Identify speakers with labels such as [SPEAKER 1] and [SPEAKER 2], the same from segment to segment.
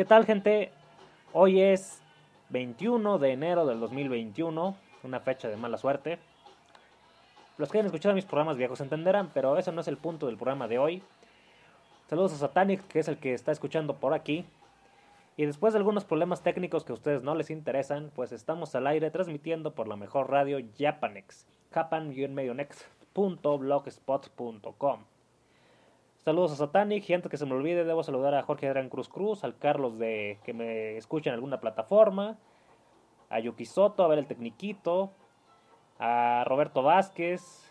[SPEAKER 1] ¿Qué tal gente? Hoy es 21 de enero del 2021, una fecha de mala suerte. Los que hayan escuchado mis programas viejos entenderán, pero eso no es el punto del programa de hoy. Saludos a Satanic, que es el que está escuchando por aquí. Y después de algunos problemas técnicos que a ustedes no les interesan, pues estamos al aire transmitiendo por la mejor radio Japanex, japan-medionex.blogspot.com. Saludos a Satanic, gente que se me olvide, debo saludar a Jorge Adrián Cruz Cruz, al Carlos de que me escucha en alguna plataforma, a Yuki Soto, a ver el Tecniquito, a Roberto Vázquez,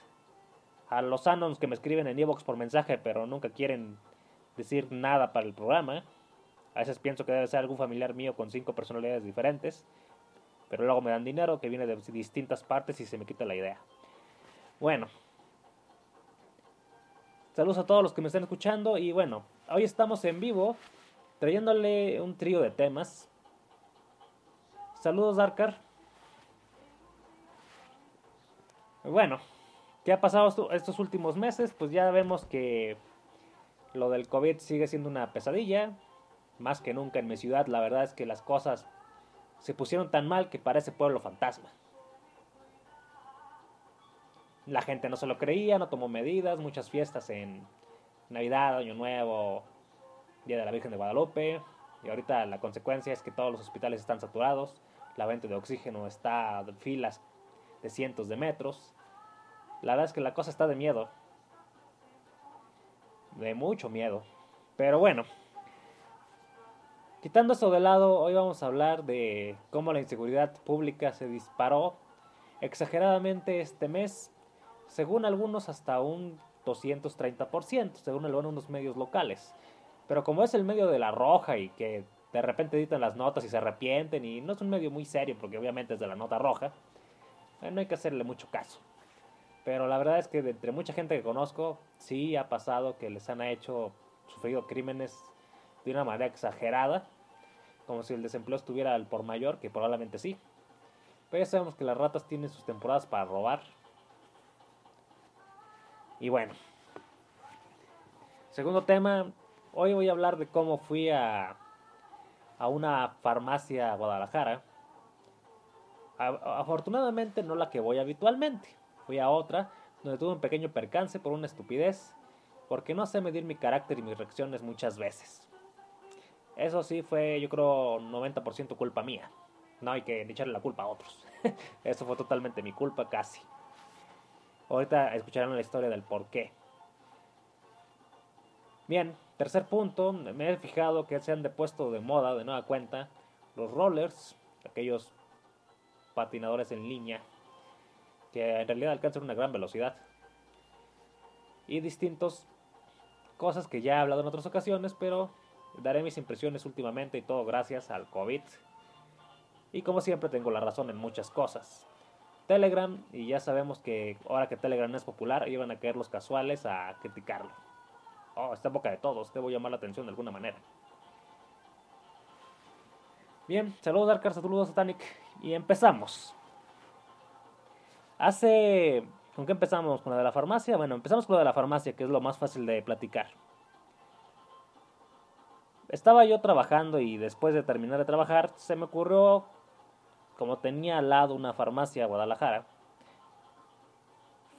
[SPEAKER 1] a los Anons que me escriben en Evox por mensaje, pero nunca quieren decir nada para el programa. A veces pienso que debe ser algún familiar mío con cinco personalidades diferentes, pero luego me dan dinero que viene de distintas partes y se me quita la idea. Bueno, saludos a todos los que me están escuchando y bueno, hoy estamos en vivo trayéndole un trío de temas. Saludos, Darkar. Bueno, ¿qué ha pasado estos últimos meses? Pues ya vemos que lo del COVID sigue siendo una pesadilla. Más que nunca en mi ciudad, la verdad es que las cosas se pusieron tan mal que parece pueblo fantasma. La gente no se lo creía, no tomó medidas, muchas fiestas en Navidad, Año Nuevo, Día de la Virgen de Guadalupe. Y ahorita la consecuencia es que todos los hospitales están saturados, la venta de oxígeno está en filas de cientos de metros. La verdad es que la cosa está de miedo. De mucho miedo. Pero bueno. Quitando eso de lado, hoy vamos a hablar de cómo la inseguridad pública se disparó exageradamente este mes, según algunos hasta un 230%, según algunos medios locales. Pero como es el medio de la roja y que de repente editan las notas y se arrepienten y no es un medio muy serio porque obviamente es de la nota roja, eh, no hay que hacerle mucho caso. Pero la verdad es que de entre mucha gente que conozco, sí ha pasado que les han hecho, sufrido crímenes de una manera exagerada, como si el desempleo estuviera al por mayor, que probablemente sí. Pero ya sabemos que las ratas tienen sus temporadas para robar. Y bueno. Segundo tema, hoy voy a hablar de cómo fui a, a una farmacia a Guadalajara afortunadamente no la que voy habitualmente. Fui a otra donde tuve un pequeño percance por una estupidez, porque no sé medir mi carácter y mis reacciones muchas veces. Eso sí fue, yo creo, 90% culpa mía. No hay que echarle la culpa a otros. Eso fue totalmente mi culpa, casi. Ahorita escucharán la historia del por qué. Bien, tercer punto, me he fijado que se han depuesto de moda de nueva cuenta los rollers, aquellos patinadores en línea que en realidad alcanzan una gran velocidad. Y distintos cosas que ya he hablado en otras ocasiones, pero daré mis impresiones últimamente y todo gracias al COVID. Y como siempre tengo la razón en muchas cosas. Telegram, y ya sabemos que ahora que Telegram es popular, iban a caer los casuales a criticarlo. Oh, está boca de todos, debo llamar la atención de alguna manera. Bien, saludos Darkar, saludos Satanic y empezamos. Hace... ¿Con qué empezamos? ¿Con la de la farmacia? Bueno, empezamos con la de la farmacia, que es lo más fácil de platicar. Estaba yo trabajando y después de terminar de trabajar se me ocurrió, como tenía al lado una farmacia Guadalajara,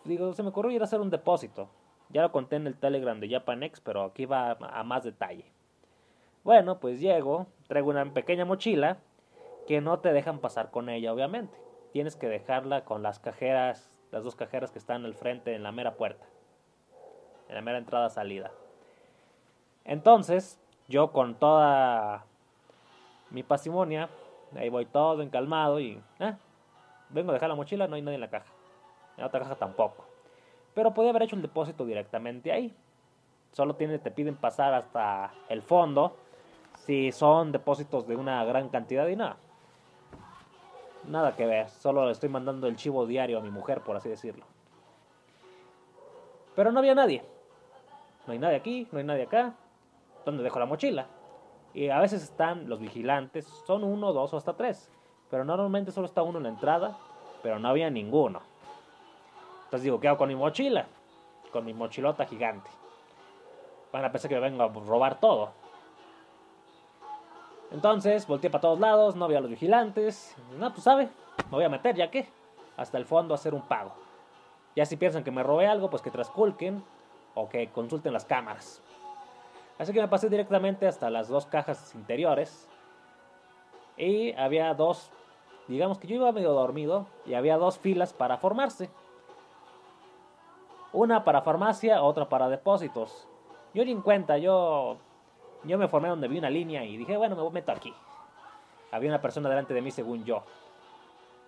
[SPEAKER 1] digo, se me ocurrió ir a hacer un depósito. Ya lo conté en el Telegram de Japanex, pero aquí va a más detalle. Bueno, pues llego, traigo una pequeña mochila que no te dejan pasar con ella, obviamente. Tienes que dejarla con las cajeras, las dos cajeras que están al frente en la mera puerta, en la mera entrada-salida. Entonces, yo con toda mi pasimonia, ahí voy todo encalmado y eh, vengo a dejar la mochila, no hay nadie en la caja. En otra caja tampoco. Pero podía haber hecho el depósito directamente ahí. Solo tiene, te piden pasar hasta el fondo si son depósitos de una gran cantidad y nada. Nada que ver, solo le estoy mandando el chivo diario a mi mujer, por así decirlo. Pero no había nadie. No hay nadie aquí, no hay nadie acá. ¿Dónde dejo la mochila? Y a veces están los vigilantes, son uno, dos o hasta tres. Pero normalmente solo está uno en la entrada, pero no había ninguno. Entonces digo, ¿qué hago con mi mochila? Con mi mochilota gigante. Van a pensar que me vengo a robar todo. Entonces volteé para todos lados, no había los vigilantes. No, pues sabe, me voy a meter ya que hasta el fondo a hacer un pago. Ya si piensan que me robé algo, pues que trasculquen o que consulten las cámaras. Así que me pasé directamente hasta las dos cajas interiores. Y había dos, digamos que yo iba medio dormido y había dos filas para formarse. Una para farmacia, otra para depósitos. Yo ni en cuenta, yo, yo me formé donde vi una línea y dije, bueno, me meto aquí. Había una persona delante de mí según yo.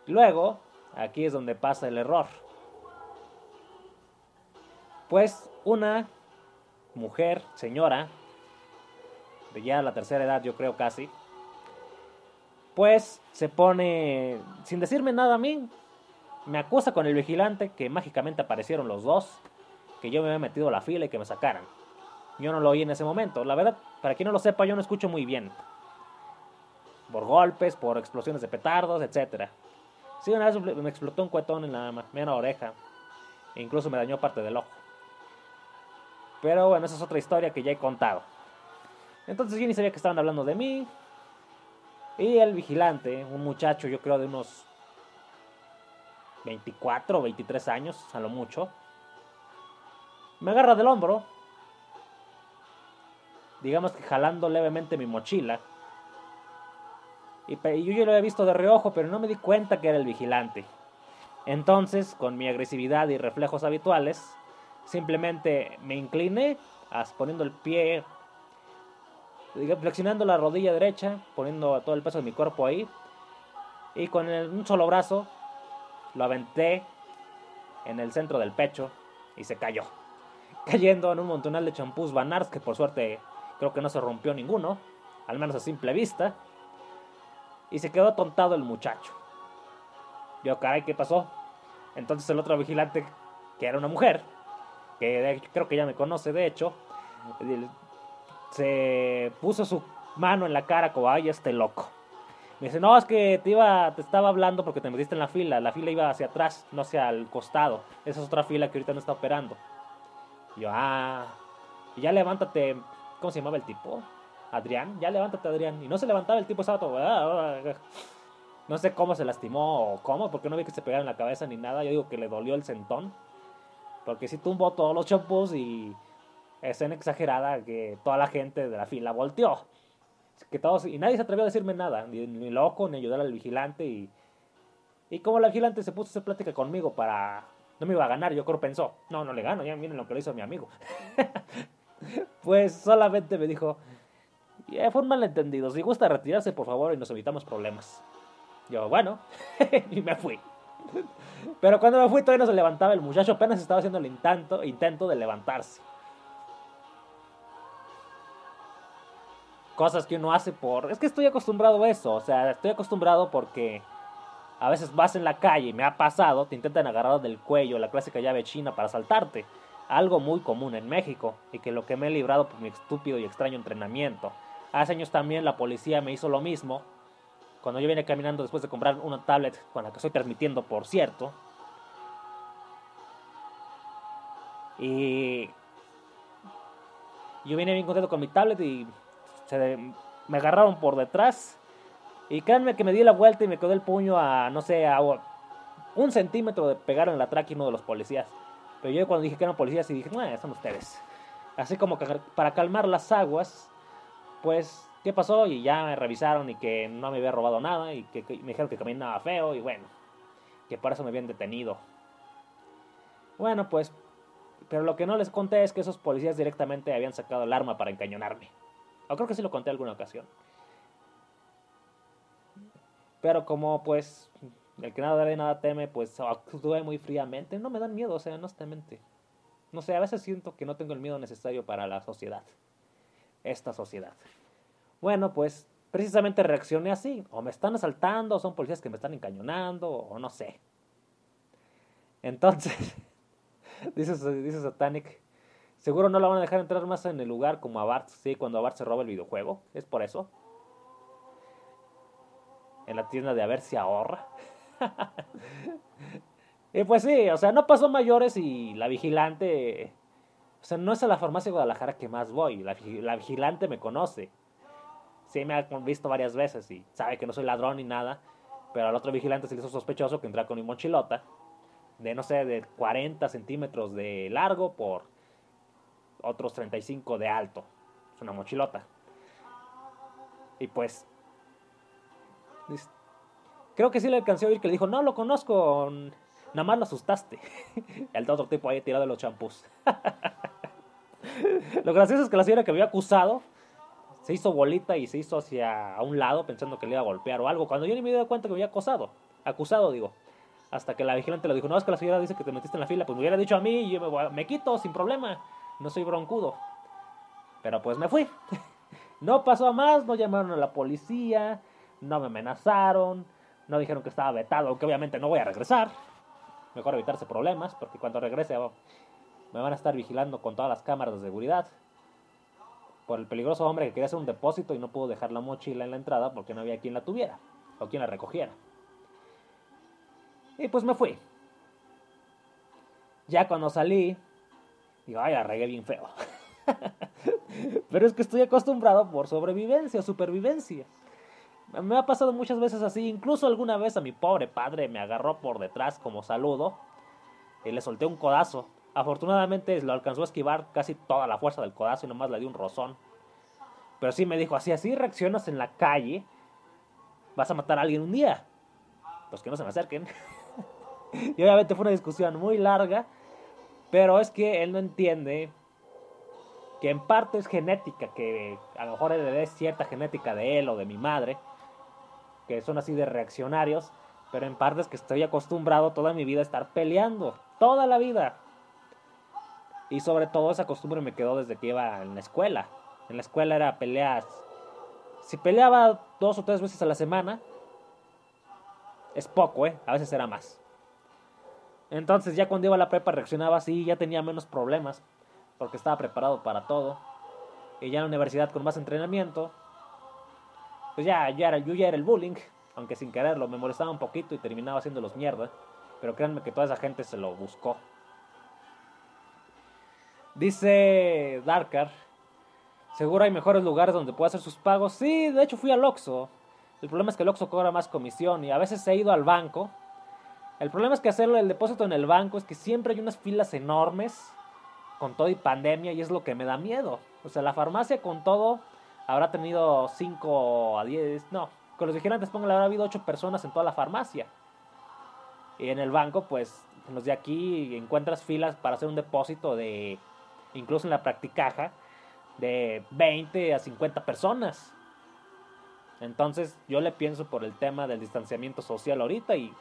[SPEAKER 1] Luego, aquí es donde pasa el error. Pues una mujer, señora, de ya la tercera edad yo creo casi, pues se pone, sin decirme nada a mí, me acusa con el vigilante que mágicamente aparecieron los dos, que yo me había metido a la fila y que me sacaran. Yo no lo oí en ese momento. La verdad, para quien no lo sepa, yo no escucho muy bien. Por golpes, por explosiones de petardos, etc. Sí, una vez me explotó un cuetón en la mera oreja. E incluso me dañó parte del ojo. Pero bueno, esa es otra historia que ya he contado. Entonces yo ni sabía que estaban hablando de mí. Y el vigilante, un muchacho yo creo de unos 24 o 23 años, a lo mucho, me agarra del hombro, digamos que jalando levemente mi mochila. Y yo ya lo había visto de reojo, pero no me di cuenta que era el vigilante. Entonces, con mi agresividad y reflejos habituales, simplemente me incliné, poniendo el pie, flexionando la rodilla derecha, poniendo todo el peso de mi cuerpo ahí, y con un solo brazo lo aventé en el centro del pecho y se cayó. Cayendo en un montonal de champús Banars que por suerte creo que no se rompió ninguno, al menos a simple vista. Y se quedó atontado el muchacho. Yo, caray, ¿qué pasó? Entonces el otro vigilante, que era una mujer, que creo que ya me conoce de hecho, se puso su mano en la cara como, ay, este loco. Me dice, no, es que te iba, te estaba hablando porque te metiste en la fila. La fila iba hacia atrás, no hacia el costado. Esa es otra fila que ahorita no está operando. Y yo, ah, y ya levántate. ¿Cómo se llamaba el tipo? Adrián, ya levántate, Adrián. Y no se levantaba el tipo, estaba todo. Ah, ah, no sé cómo se lastimó o cómo, porque no vi que se pegara en la cabeza ni nada. Yo digo que le dolió el sentón. Porque si tumbó todos los champús y escena exagerada que toda la gente de la fila volteó que todos, y nadie se atrevió a decirme nada, ni, loco, ni ayudar al vigilante. Y, y como el vigilante se puso a hacer plática conmigo para. No me iba a ganar, yo creo pensó, no, no le gano, ya miren lo que le hizo mi amigo. pues solamente me dijo, yeah, fue un malentendido, si gusta retirarse por favor y nos evitamos problemas. Yo, bueno, y me fui. Pero cuando me fui todavía no se levantaba el muchacho, apenas estaba haciendo el intento, intento de levantarse. Cosas que uno hace por... Es que estoy acostumbrado a eso, o sea, estoy acostumbrado porque a veces vas en la calle y me ha pasado, te intentan agarrar del cuello, la clásica llave china para saltarte. Algo muy común en México y que lo que me he librado por mi estúpido y extraño entrenamiento. Hace años también la policía me hizo lo mismo. Cuando yo vine caminando después de comprar una tablet con la que estoy transmitiendo, por cierto. Y yo vine bien contento con mi tablet y me agarraron por detrás. Y créanme que me di la vuelta y me quedó el puño a, no sé, a un centímetro de pegar en la tráquea uno de los policías. Pero yo cuando dije que eran policías y dije, no, son ustedes. Así como que para calmar las aguas, pues, ¿qué pasó? Y ya me revisaron y que no me había robado nada y que, me dijeron que caminaba feo y bueno, que por eso me habían detenido. Bueno, pues, pero lo que no les conté es que esos policías directamente habían sacado el arma para encañonarme. Creo que sí lo conté alguna ocasión. Pero como pues el que nada debe nada teme, pues actué muy fríamente. No me dan miedo, o sea, honestamente. No sé, a veces siento que no tengo el miedo necesario para la sociedad. Esta sociedad. Bueno, pues precisamente reaccioné así. O me están asaltando, o son policías que me están encañonando, o no sé. Entonces, dice, dice Satanic, Seguro no la van a dejar entrar más en el lugar como a Bart, sí, cuando a Bart se roba el videojuego. Es por eso. En la tienda de a ver si ahorra. y pues sí, o sea, no pasó mayores y la vigilante. O sea, no es a la farmacia de Guadalajara que más voy. La, la vigilante me conoce. sí me ha visto varias veces y sabe que no soy ladrón ni nada, pero al otro vigilante se le hizo sospechoso que entra con mi mochilota de, no sé, de 40 centímetros de largo por otros 35 de alto. Es una mochilota. Y pues, creo que sí le alcancé a oír que le dijo, no lo conozco, nada más lo asustaste. El otro tipo ahí tirado de los champús. lo gracioso es que la señora que me había acusado se hizo bolita y se hizo hacia un lado pensando que le iba a golpear o algo, cuando yo ni me di cuenta que me había acosado, acusado digo, hasta que la vigilante le dijo, no, es que la señora dice que te metiste en la fila, pues me hubiera dicho a mí y yo me, me quito sin problema, no soy broncudo. Pero pues me fui. no pasó a más, no llamaron a la policía, no me amenazaron, no dijeron que estaba vetado, aunque obviamente no voy a regresar. Mejor evitarse problemas, porque cuando regrese me van a estar vigilando con todas las cámaras de seguridad por el peligroso hombre que quería hacer un depósito y no pudo dejar la mochila en la entrada porque no había quien la tuviera o quien la recogiera. Y pues me fui. Ya cuando salí, digo, ay, la regué bien feo. Pero es que estoy acostumbrado por sobrevivencia, supervivencia. Me ha pasado muchas veces así, incluso alguna vez a mi pobre padre me agarró por detrás como saludo y le solté un codazo. Afortunadamente lo alcanzó a esquivar casi toda la fuerza del codazo y nomás le di un rozón. Pero sí me dijo, así, así reaccionas en la calle, vas a matar a alguien un día. Pues que no se me acerquen. y obviamente fue una discusión muy larga, pero es que él no entiende que en parte es genética, que a lo mejor dé cierta genética de él o de mi madre, que son así de reaccionarios, pero en parte es que estoy acostumbrado toda mi vida a estar peleando, toda la vida. Y sobre todo esa costumbre me quedó desde que iba en la escuela. En la escuela era peleas. Si peleaba dos o tres veces a la semana, es poco, ¿eh? A veces era más. Entonces ya cuando iba a la prepa reaccionaba así, ya tenía menos problemas, porque estaba preparado para todo. Y ya en la universidad con más entrenamiento, pues ya, ya era, yo ya era el bullying, aunque sin quererlo, me molestaba un poquito y terminaba haciéndolos mierda. Pero créanme que toda esa gente se lo buscó. Dice Darkar, seguro hay mejores lugares donde pueda hacer sus pagos. Sí, de hecho fui al Oxxo. El problema es que el Oxxo cobra más comisión y a veces he ido al banco. El problema es que hacerlo el depósito en el banco es que siempre hay unas filas enormes con todo y pandemia y es lo que me da miedo. O sea, la farmacia con todo habrá tenido 5 a 10, no, con los vigilantes pongan, habrá habido 8 personas en toda la farmacia. Y en el banco, pues, los de aquí encuentras filas para hacer un depósito de incluso en la practicaja, de 20 a 50 personas. Entonces yo le pienso por el tema del distanciamiento social ahorita y,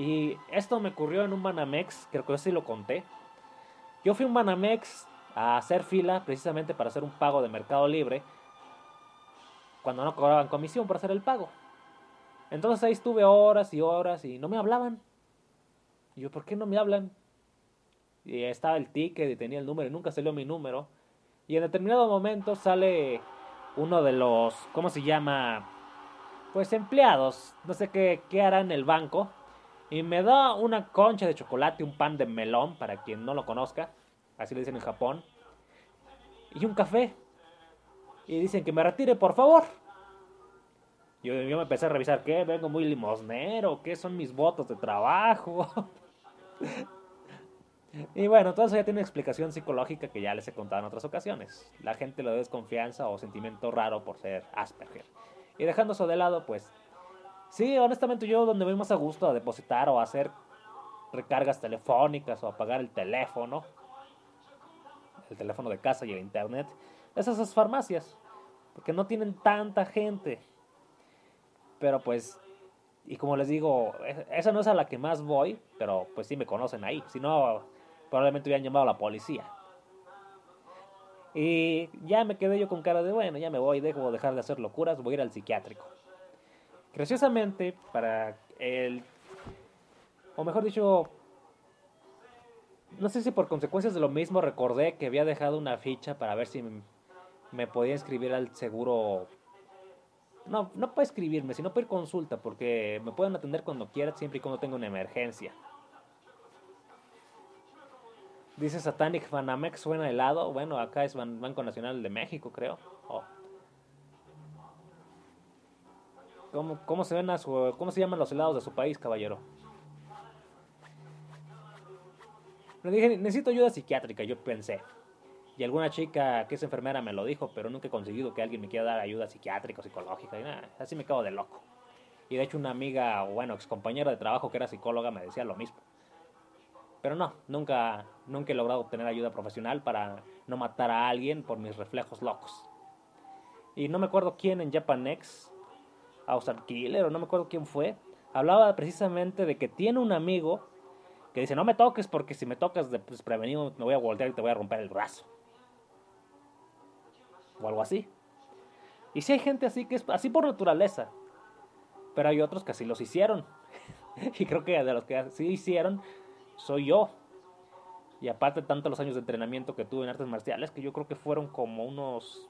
[SPEAKER 1] y esto me ocurrió en un Banamex, creo que sí lo conté. Yo fui a un Banamex a hacer fila precisamente para hacer un pago de Mercado Libre cuando no cobraban comisión por hacer el pago. Entonces ahí estuve horas y horas y no me hablaban. Y yo, ¿por qué no me hablan? y estaba el ticket y tenía el número y nunca salió mi número. Y en determinado momento sale uno de los, ¿cómo se llama? Pues empleados, no sé qué, qué hará en el banco. Y me da una concha de chocolate, un pan de melón, para quien no lo conozca, así le dicen en Japón. Y un café. Y dicen que me retire, por favor. Yo, yo me empecé a revisar, ¿qué? Vengo muy limosnero, ¿qué son mis votos de trabajo? Y bueno, todo eso ya tiene una explicación psicológica que ya les he contado en otras ocasiones. La gente le da desconfianza o sentimiento raro por ser Asperger. Y dejando de lado, pues sí, honestamente yo donde voy más a gusto a depositar o a hacer recargas telefónicas o a pagar el teléfono, el teléfono de casa y el internet, es esas farmacias, porque no tienen tanta gente. Pero pues, y como les digo, e-, esa no es a la que más voy, pero pues sí me conocen ahí. Si no, probablemente hubieran llamado a la policía. Y ya me quedé yo con cara de, bueno, ya me voy, dejo dejar de hacer locuras, voy a ir al psiquiátrico. Graciosamente, para el... O mejor dicho, no sé si por consecuencias de lo mismo recordé que había dejado una ficha para ver si me podía inscribir al seguro. No, no para escribirme, sino para ir consulta, porque me pueden atender cuando quieran, siempre y cuando tenga una emergencia. Dice Satanic Banamex suena helado. Bueno, acá es Banco Nacional de México, creo. Oh. ¿Cómo, cómo se ven a su, cómo se llaman los helados de su país, caballero? Le dije, necesito ayuda psiquiátrica, yo pensé. Y alguna chica que es enfermera me lo dijo, pero nunca he conseguido que alguien me quiera dar ayuda psiquiátrica o psicológica. Y nada, así me quedo de loco. Y de hecho una amiga, bueno, ex compañera de trabajo que era psicóloga me decía lo mismo. Pero no, nunca, nunca he logrado obtener ayuda profesional para no matar a alguien por mis reflejos locos. Y no me acuerdo quién en Japanex, Ausar Killer o no me acuerdo quién fue, hablaba precisamente de que tiene un amigo que dice, no me toques porque si me tocas desprevenido me voy a voltear y te voy a romper el brazo. O algo así. Y si hay gente así que es así por naturaleza. Pero hay otros que así los hicieron. y creo que de los que así hicieron, soy yo. Y aparte tanto los años de entrenamiento que tuve en artes marciales, que yo creo que fueron como unos...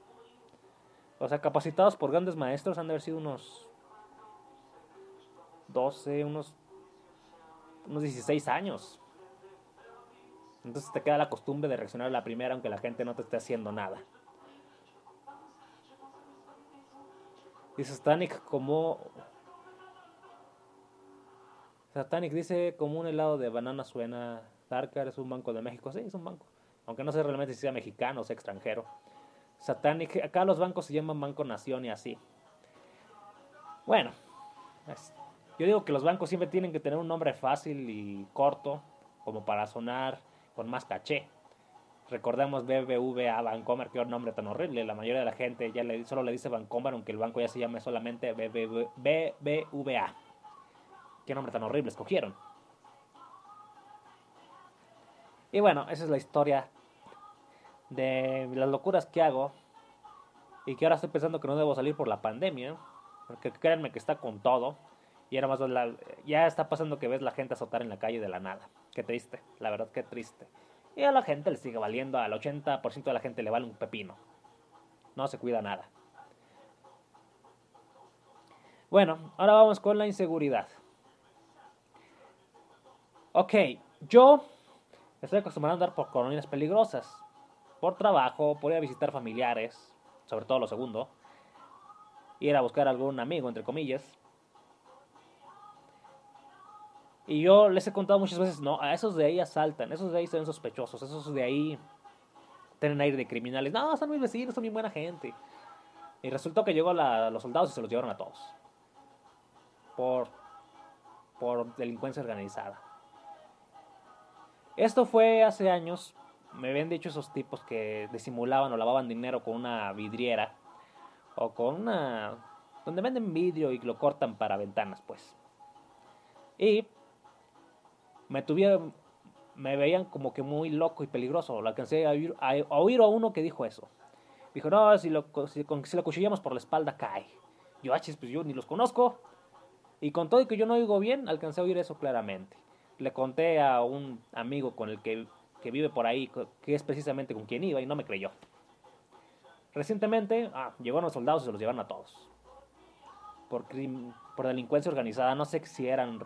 [SPEAKER 1] O sea, capacitados por grandes maestros, han de haber sido unos 12, unos, unos 16 años. Entonces te queda la costumbre de reaccionar a la primera aunque la gente no te esté haciendo nada. Dice Stanik como... Satanic dice como un helado de banana suena. Darkar es un banco de México. Sí, es un banco. Aunque no sé realmente si sea mexicano o sea extranjero. Satanic, acá los bancos se llaman Banco Nación y así. Bueno, yo digo que los bancos siempre tienen que tener un nombre fácil y corto, como para sonar con más caché. Recordemos BBVA Bancomer, qué nombre tan horrible. La mayoría de la gente ya le, solo le dice Bancomer, aunque el banco ya se llame solamente BBVA. Qué nombre tan horrible escogieron. Y bueno, esa es la historia de las locuras que hago. Y que ahora estoy pensando que no debo salir por la pandemia. Porque créanme que está con todo. Y era más ya está pasando que ves la gente azotar en la calle de la nada. Qué triste, la verdad, qué triste. Y a la gente le sigue valiendo, al 80% de la gente le vale un pepino. No se cuida nada. Bueno, ahora vamos con la inseguridad. Ok, yo estoy acostumbrado a andar por colonias peligrosas. Por trabajo, por ir a visitar familiares, sobre todo lo segundo. Ir a buscar algún amigo, entre comillas. Y yo les he contado muchas veces, no, a esos de ahí asaltan, esos de ahí son sospechosos, esos de ahí tienen aire de criminales. No, son mis vecinos, son muy buena gente. Y resultó que llegó los soldados y se los llevaron a todos. Por, por delincuencia organizada. Esto fue hace años. Me habían dicho esos tipos que disimulaban o lavaban dinero con una vidriera. O con una... Donde venden vidrio y lo cortan para ventanas, pues. Y me tuvieron... Me veían como que muy loco y peligroso. Lo alcancé a oír a, oír a uno que dijo eso. Dijo, no, si lo, si, si lo cuchillamos por la espalda cae. Yo, ah, pues yo ni los conozco. Y con todo y que yo no oigo bien, alcancé a oír eso claramente le conté a un amigo con el que, vive por ahí, que es precisamente con quien iba, y no me creyó. Recientemente ah, llegaron los soldados y se los llevaron a todos. Por, delincuencia organizada, no sé si eran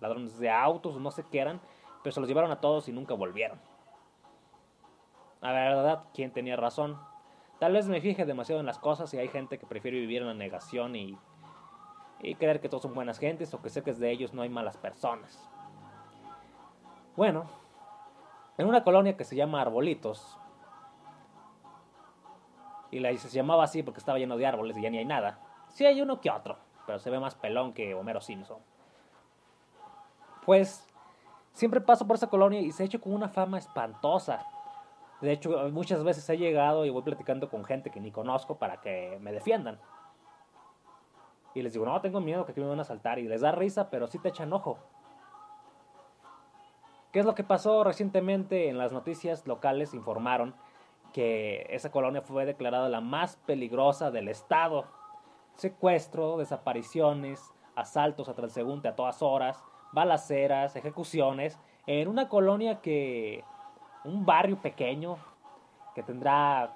[SPEAKER 1] ladrones de autos o no sé qué eran, pero se los llevaron a todos y nunca volvieron. La verdad, ¿quién tenía razón? Tal vez me fije demasiado en las cosas y hay gente que prefiere vivir en la negación y, y creer que todos son buenas gentes o que sé que de ellos no hay malas personas. Bueno, en una colonia que se llama Arbolitos, y la, se llamaba así porque estaba lleno de árboles y ya ni hay nada. Sí hay uno que otro, pero se ve más pelón que Homero Simpson. Pues siempre paso por esa colonia y se ha hecho con una fama espantosa. De hecho, muchas veces he llegado y voy platicando con gente que ni conozco para que me defiendan. Y les digo, no, tengo miedo que aquí me van a saltar. Y les da risa, pero sí te echan ojo. ¿Qué es lo que pasó recientemente en las noticias locales? Informaron que esa colonia fue declarada la más peligrosa del estado. Secuestro, desapariciones, asaltos a transeúnte a todas horas, balaceras, ejecuciones, en una colonia que, un barrio pequeño que tendrá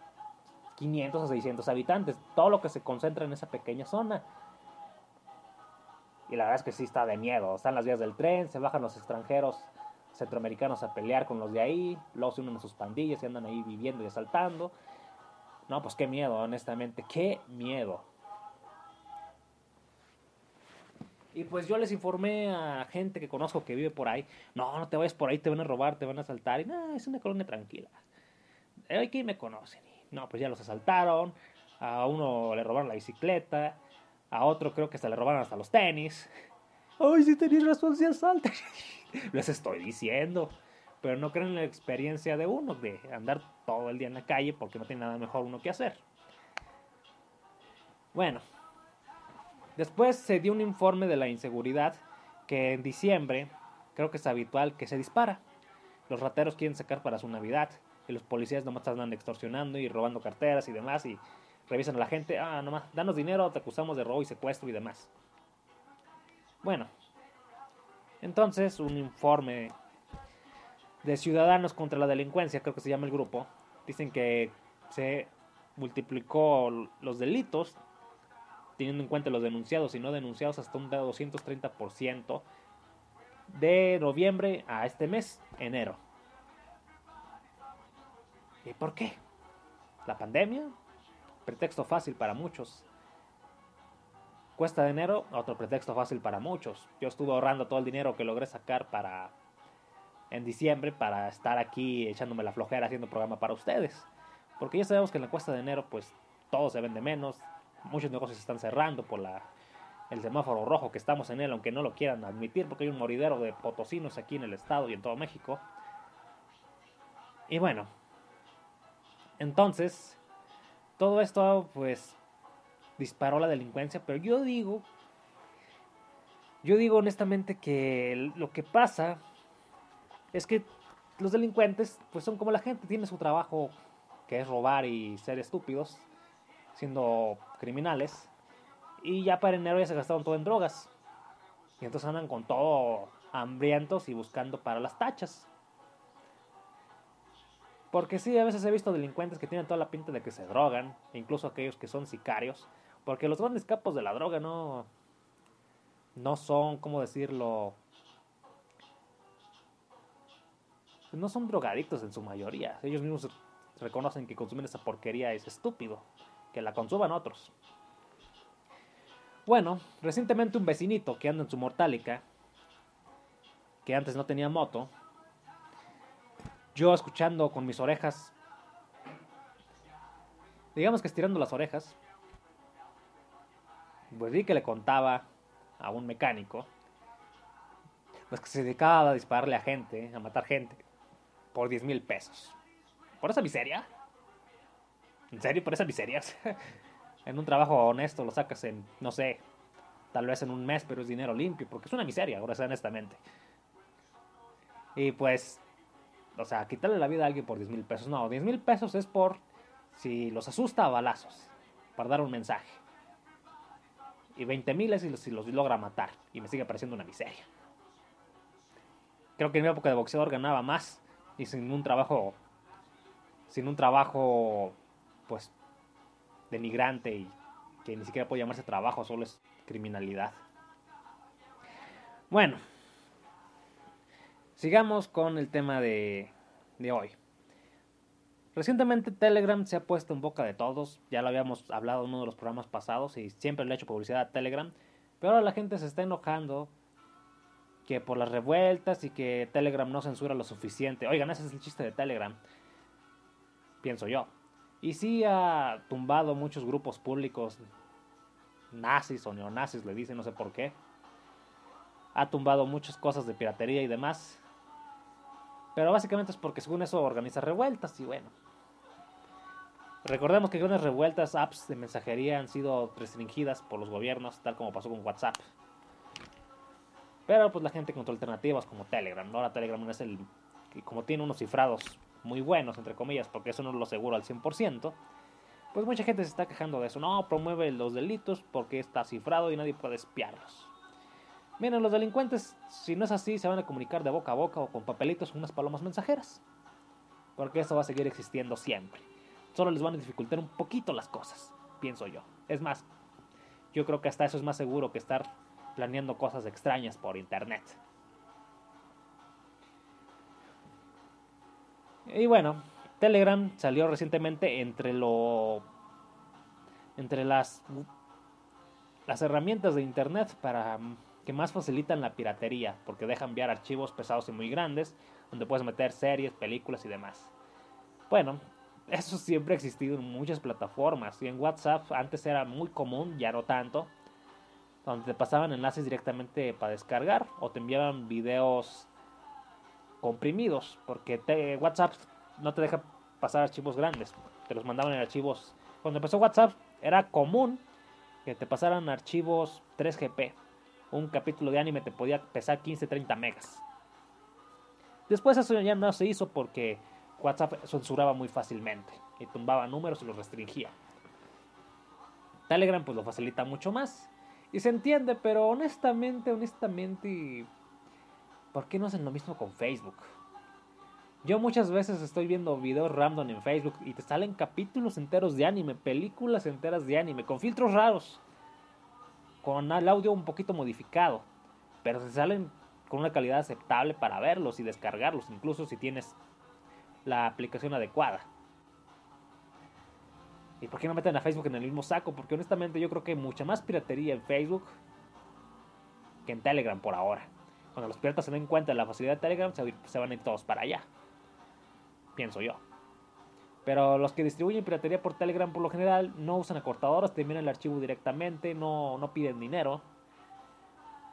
[SPEAKER 1] 500 o 600 habitantes, todo lo que se concentra en esa pequeña zona. Y la verdad es que sí está de miedo, están las vías del tren, se bajan los extranjeros centroamericanos a pelear con los de ahí, luego se unen a sus pandillas y andan ahí viviendo y asaltando. No, pues qué miedo, honestamente, qué miedo. Y pues yo les informé a gente que conozco que vive por ahí, no, no te vayas por ahí, te van a robar, te van a asaltar. Y nada, es una colonia tranquila. Aquí me conocen. no, pues ya los asaltaron, a uno le robaron la bicicleta, a otro creo que hasta le robaron hasta los tenis. Ay, si tenías razón, se asaltan. Les estoy diciendo. Pero no creen en la experiencia de uno, de andar todo el día en la calle porque no tiene nada mejor uno que hacer. Bueno, después se dio un informe de la inseguridad que en diciembre creo que es habitual que se dispara. Los rateros quieren sacar para su Navidad y los policías nomás están extorsionando y robando carteras y demás y revisan a la gente, ah, nomás, danos dinero, te acusamos de robo y secuestro y demás. Bueno, entonces un informe de Ciudadanos contra la Delincuencia, creo que se llama el grupo, dicen que se multiplicó los delitos, teniendo en cuenta los denunciados y no denunciados, hasta un 230% de noviembre a este mes, enero. ¿Y por qué? ¿La pandemia? Pretexto fácil para muchos. Cuesta de enero, otro pretexto fácil para muchos. Yo estuve ahorrando todo el dinero que logré sacar para en diciembre para estar aquí echándome la flojera haciendo programa para ustedes. Porque ya sabemos que en la cuesta de enero pues todo se vende menos, muchos negocios están cerrando por la, el semáforo rojo que estamos en él, aunque no lo quieran admitir porque hay un moridero de potosinos aquí en el estado y en todo México. Y bueno, entonces, todo esto pues disparó la delincuencia, pero yo digo, yo digo honestamente que lo que pasa es que los delincuentes pues son como la gente, tiene su trabajo que es robar y ser estúpidos, siendo criminales, y ya para enero ya se gastaron todo en drogas. Y entonces andan con todo hambrientos y buscando para las tachas. Porque sí, a veces he visto delincuentes que tienen toda la pinta de que se drogan, incluso aquellos que son sicarios, porque los grandes capos de la droga no no son, ¿cómo decirlo? No son drogadictos en su mayoría. Ellos mismos reconocen que consumir esa porquería es estúpido, que la consuman otros. Bueno, recientemente un vecinito que anda en su mortálica, que antes no tenía moto, yo escuchando con mis orejas, digamos que estirando las orejas, pues vi que le contaba a un mecánico, pues que se dedicaba a dispararle a gente, a matar gente, por 10 mil pesos. ¿Por esa miseria? ¿En serio? ¿Por esa miseria? en un trabajo honesto lo sacas en, no sé, tal vez en un mes, pero es dinero limpio, porque es una miseria, ahora honestamente. Y pues o sea, quitarle la vida a alguien por 10 mil pesos. No, 10 mil pesos es por si los asusta a balazos, para dar un mensaje. Y 20 mil es si los, logra matar. Y me sigue pareciendo una miseria. Creo que en mi época de boxeador ganaba más y sin un trabajo, sin un trabajo, pues, denigrante y que ni siquiera puede llamarse trabajo, solo es criminalidad. Bueno, Sigamos con el tema de, de hoy. Recientemente Telegram se ha puesto en boca de todos, ya lo habíamos hablado en uno de los programas pasados y siempre le he hecho publicidad a Telegram, pero ahora la gente se está enojando que por las revueltas y que Telegram no censura lo suficiente. Oigan, ese es el chiste de Telegram, pienso yo. Y sí ha tumbado muchos grupos públicos nazis o neonazis, le dicen, no sé por qué. Ha tumbado muchas cosas de piratería y demás. Pero básicamente es porque según eso organiza revueltas y bueno. Recordemos que algunas revueltas, apps de mensajería han sido restringidas por los gobiernos, tal como pasó con WhatsApp. Pero pues la gente encontró alternativas como Telegram. Ahora Telegram es el como tiene unos cifrados muy buenos, entre comillas, porque eso no lo aseguro al 100%, pues mucha gente se está quejando de eso. No, promueve los delitos porque está cifrado y nadie puede espiarlos. Miren, los delincuentes, si no es así, se van a comunicar de boca a boca o con papelitos con unas palomas mensajeras. Porque eso va a seguir existiendo siempre. Solo les van a dificultar un poquito las cosas, pienso yo. Es más, yo creo que hasta eso es más seguro que estar planeando cosas extrañas por internet. Y bueno, Telegram salió recientemente entre lo entre las las herramientas de internet para que más facilitan la piratería, porque dejan enviar archivos pesados y muy grandes, donde puedes meter series, películas y demás. Bueno, eso siempre ha existido en muchas plataformas, y en WhatsApp antes era muy común, ya no tanto, donde te pasaban enlaces directamente para descargar o te enviaban videos comprimidos, porque WhatsApp no te deja pasar archivos grandes, te los mandaban en archivos. Cuando empezó WhatsApp era común que te pasaran archivos 3GP. Un capítulo de anime te podía pesar 15-30 megas. Después eso ya no se hizo porque WhatsApp censuraba muy fácilmente y tumbaba números y los restringía. Telegram pues lo facilita mucho más. Y se entiende, pero honestamente, honestamente, ¿por qué no hacen lo mismo con Facebook? Yo muchas veces estoy viendo videos random en Facebook y te salen capítulos enteros de anime, películas enteras de anime, con filtros raros, con el audio un poquito modificado, pero se salen con una calidad aceptable para verlos y descargarlos, incluso si tienes la aplicación adecuada. ¿Y por qué no meten a Facebook en el mismo saco? Porque honestamente yo creo que hay mucha más piratería en Facebook que en Telegram por ahora. Cuando los piratas se den cuenta de la facilidad de Telegram, se van a ir todos para allá. Pienso yo. Pero los que distribuyen piratería por Telegram por lo general no usan acortadoras, terminan el archivo directamente, no, no piden dinero.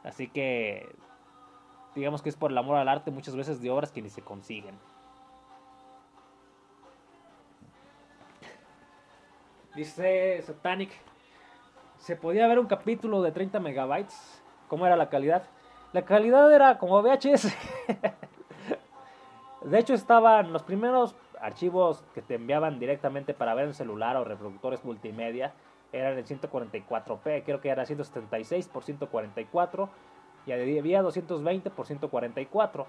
[SPEAKER 1] Así que digamos que es por el amor al arte muchas veces de obras que ni se consiguen. Dice Satanic, se podía ver un capítulo de 30 megabytes. ¿Cómo era la calidad? La calidad era como VHS. de hecho, estaban los primeros archivos que te enviaban directamente para ver en celular o reproductores multimedia. Eran en 144p, creo que era 176 por 144 y había 220 por 144.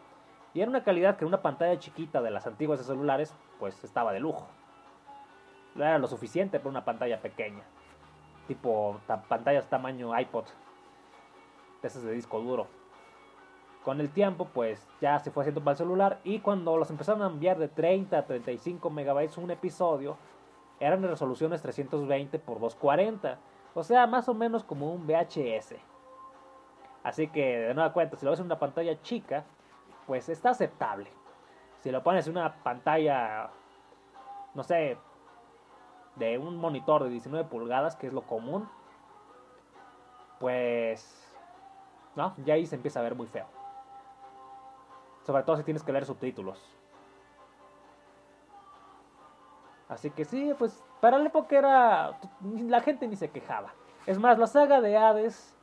[SPEAKER 1] Y era una calidad que una pantalla chiquita de las antiguas de celulares, pues estaba de lujo no era lo suficiente para una pantalla pequeña. Tipo pantallas tamaño iPod. De esas de disco duro. Con el tiempo, pues ya se fue haciendo para el celular. Y cuando los empezaron a enviar de 30 a 35 megabytes un episodio, eran resoluciones 320 por 240. O sea, más o menos como un VHS. Así que, de nueva cuenta, si lo ves en una pantalla chica, pues está aceptable. Si lo pones en una pantalla, no sé, de un monitor de 19 pulgadas, que es lo común, pues, ¿no? Ya ahí se empieza a ver muy feo. Sobre todo si tienes que leer subtítulos. Así que sí, pues para la época era... La gente ni se quejaba. Es más, la saga de Hades,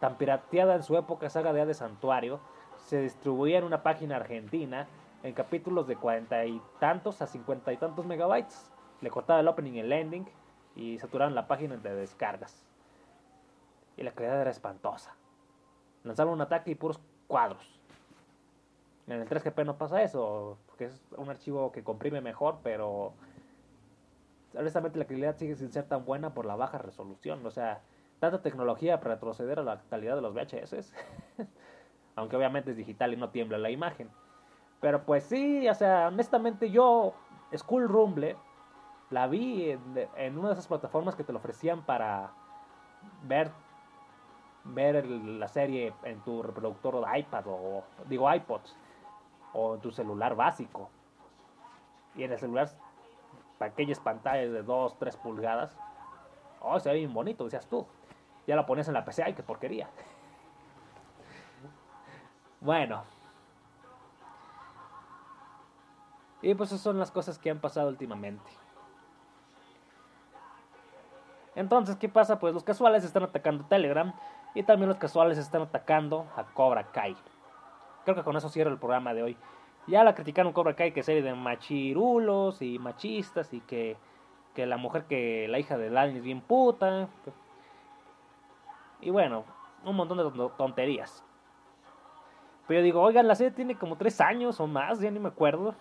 [SPEAKER 1] tan pirateada en su época, saga de Hades Santuario, se distribuía en una página argentina en capítulos de cuarenta y tantos a cincuenta y tantos megabytes le cortaba el opening y el ending y saturaron la página de descargas. Y la calidad era espantosa. Lanzaron un ataque y puros cuadros. En el 3GP no pasa eso, porque es un archivo que comprime mejor, pero honestamente la calidad sigue sin ser tan buena por la baja resolución. O sea, tanta tecnología para retroceder a la calidad de los VHS. Aunque obviamente es digital y no tiembla la imagen. Pero pues sí, o sea, honestamente yo, School Rumble, la vi en, una de esas plataformas que te lo ofrecían para ver ver la serie en tu reproductor de iPad o digo iPod o tu celular básico. Y en el celular aquellas pantallas de 2, 3 pulgadas. Oh, se ve bien bonito, decías tú. Ya la ponías en la PC, ay, qué porquería. bueno. Y pues esas son las cosas que han pasado últimamente. Entonces, ¿qué pasa? Pues los casuales están atacando Telegram y también los casuales están atacando a Cobra Kai. Creo que con eso cierro el programa de hoy. Ya la criticaron Cobra Kai que serie de machirulos y machistas y que, que la mujer que la hija de Lani es bien puta. Y bueno, un montón de tonterías. Pero yo digo, oigan, la serie tiene como tres años o más, ya ni me acuerdo.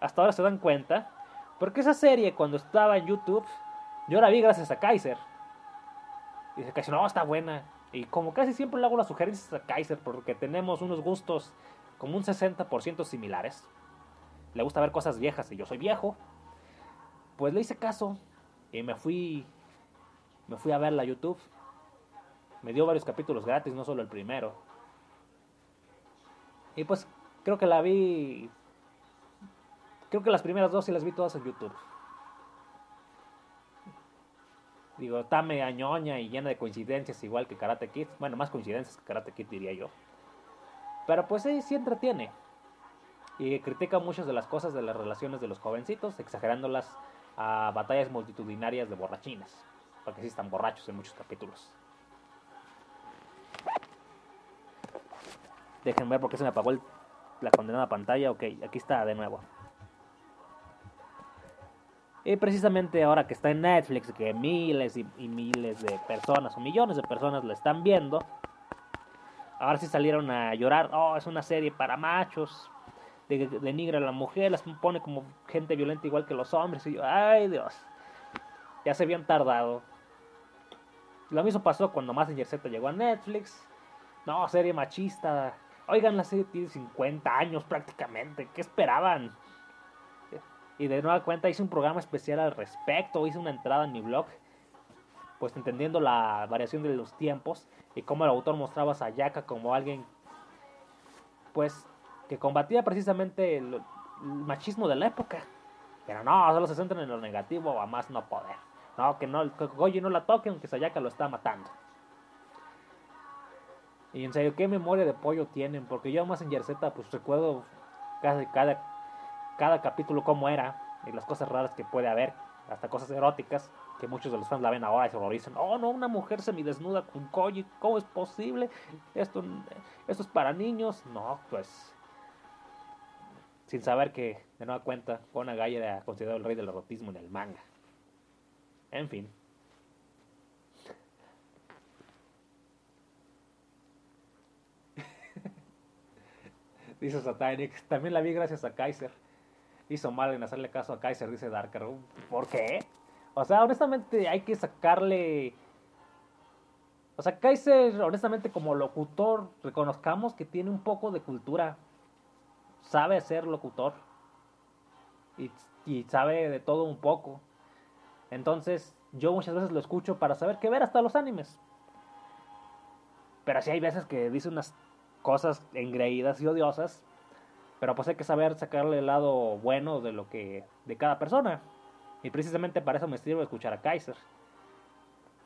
[SPEAKER 1] Hasta ahora se dan cuenta. Porque esa serie cuando estaba en YouTube yo la vi gracias a Kaiser. Y dice Kaiser, no, está buena. Y como casi siempre le hago las sugerencias a Kaiser porque tenemos unos gustos como un 60% similares. Le gusta ver cosas viejas y yo soy viejo. Pues le hice caso y me fui me fui a verla a YouTube. Me dio varios capítulos gratis, no solo el primero. Y pues creo que la vi... Creo que las primeras dos sí las vi todas en YouTube. Digo, está media ñoña y llena de coincidencias, igual que Karate Kid. Bueno, más coincidencias que Karate Kid, diría yo. Pero pues sí, sí entretiene. Y critica muchas de las cosas de las relaciones de los jovencitos, exagerándolas a batallas multitudinarias de borrachinas. Porque sí están borrachos en muchos capítulos. Dejen ver por qué se me apagó la condenada pantalla. Ok, aquí está de nuevo. Y precisamente ahora que está en Netflix, que miles y, miles de personas o millones de personas la están viendo, ahora sí salieron a llorar. Oh, es una serie para machos, denigra a la mujer, las pone como gente violenta igual que los hombres. Y yo, ay Dios, ya se habían tardado. Lo mismo pasó cuando Massinger Z llegó a Netflix. No, serie machista. Oigan, la serie tiene 50 años prácticamente. ¿Qué esperaban? Y de nueva cuenta hice un programa especial al respecto, hice una entrada en mi blog, pues entendiendo la variación de los tiempos y cómo el autor mostraba a Sayaka como alguien, pues, que combatía precisamente el, machismo de la época. Pero no, solo se centran en lo negativo a más no poder. No, que no, que no la toque aunque Sayaka lo está matando. Y en serio, ¿qué memoria de pollo tienen? Porque yo más en Yerzeta, pues recuerdo casi cada cada capítulo cómo era y las cosas raras que puede haber, hasta cosas eróticas, que muchos de los fans la ven ahora y se horrorizan. Oh, no, una mujer semidesnuda con Koji, ¿cómo es posible? Esto, esto es para niños. No, pues. Sin saber que, de nueva cuenta, Onagaya era considerado el rey del erotismo en el manga. En fin. Dice Satanic. También la vi gracias a Kaiser hizo mal en hacerle caso a Kaiser, dice Darker. ¿Por qué? O sea, honestamente hay que sacarle... O sea, Kaiser, honestamente como locutor, reconozcamos que tiene un poco de cultura. Sabe ser locutor. Y, y sabe de todo un poco. Entonces, yo muchas veces lo escucho para saber qué ver hasta los animes. Pero sí hay veces que dice unas cosas engreídas y odiosas pero pues hay que saber sacarle el lado bueno de lo que de cada persona. Y precisamente para eso me sirve escuchar a Kaiser.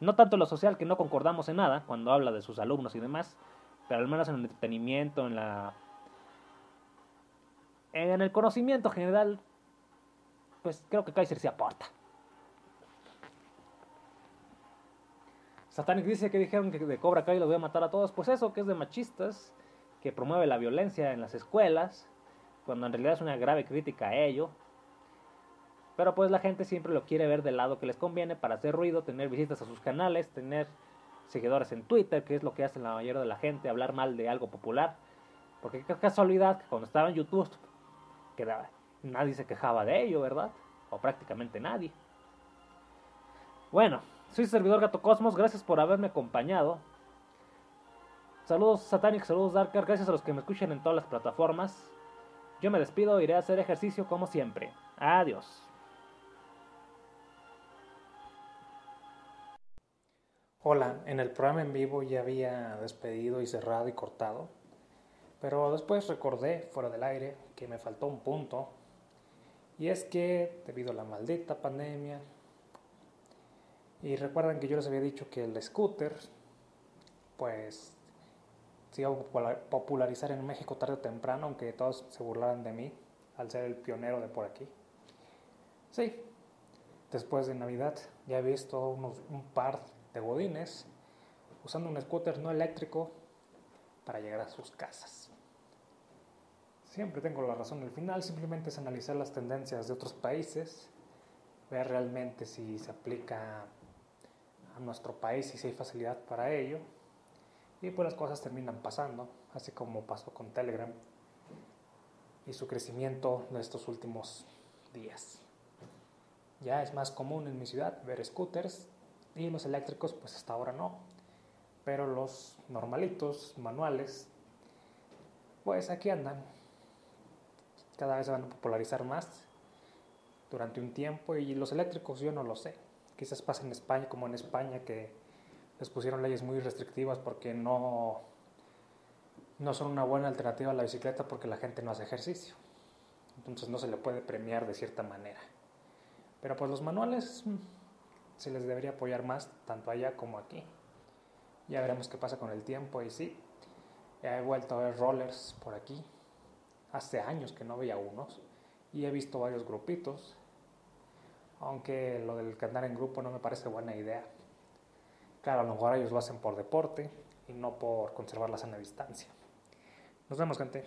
[SPEAKER 1] No tanto lo social, que no concordamos en nada cuando habla de sus alumnos y demás, pero al menos en el entretenimiento, en la en el conocimiento general, pues creo que Kaiser se aporta. Satanic dice que dijeron que de Cobra Kai los voy a matar a todos. Pues eso, que es de machistas, que promueve la violencia en las escuelas, cuando en realidad es una grave crítica a ello. Pero pues la gente siempre lo quiere ver del lado que les conviene para hacer ruido, tener visitas a sus canales, tener seguidores en Twitter, que es lo que hace la mayoría de la gente, hablar mal de algo popular. Porque qué casualidad que cuando estaba en YouTube, que nadie se quejaba de ello, ¿verdad? O prácticamente nadie. Bueno, soy servidor Gato Cosmos, gracias por haberme acompañado. Saludos Satanic, saludos Darker, gracias a los que me escuchan en todas las plataformas. Yo me despido, iré a hacer ejercicio como siempre. Adiós.
[SPEAKER 2] Hola, en el programa en vivo ya había despedido y cerrado y cortado, pero después recordé fuera del aire que me faltó un punto, y es que debido a la maldita pandemia, y recuerdan que yo les había dicho que el scooter, pues se iba a popularizar en México tarde o temprano, aunque todos se burlaran de mí al ser el pionero de por aquí. Sí, después de Navidad ya he visto unos, un par de godines usando un scooter no eléctrico para llegar a sus casas. Siempre tengo la razón al final, simplemente es analizar las tendencias de otros países, ver realmente si se aplica a nuestro país y si hay facilidad para ello y pues las cosas terminan pasando, así como pasó con Telegram y su crecimiento de estos últimos días. Ya es más común en mi ciudad ver scooters y los eléctricos pues hasta ahora no, pero los normalitos, manuales, pues aquí andan. Cada vez se van a popularizar más durante un tiempo y los eléctricos yo no lo sé. Quizás pasa en España como en España que les pusieron leyes muy restrictivas porque no, no son una buena alternativa a la bicicleta porque la gente no hace ejercicio. Entonces no se le puede premiar de cierta manera. Pero pues los manuales mm, se les debería apoyar más, tanto allá como aquí. Ya veremos qué pasa con el tiempo y sí, he vuelto a ver rollers por aquí. Hace años que no veía unos y he visto varios grupitos. Aunque lo del andar en grupo no me parece buena idea. Claro, a lo mejor ellos lo hacen por deporte y no por conservar la sana distancia. Nos vemos, gente.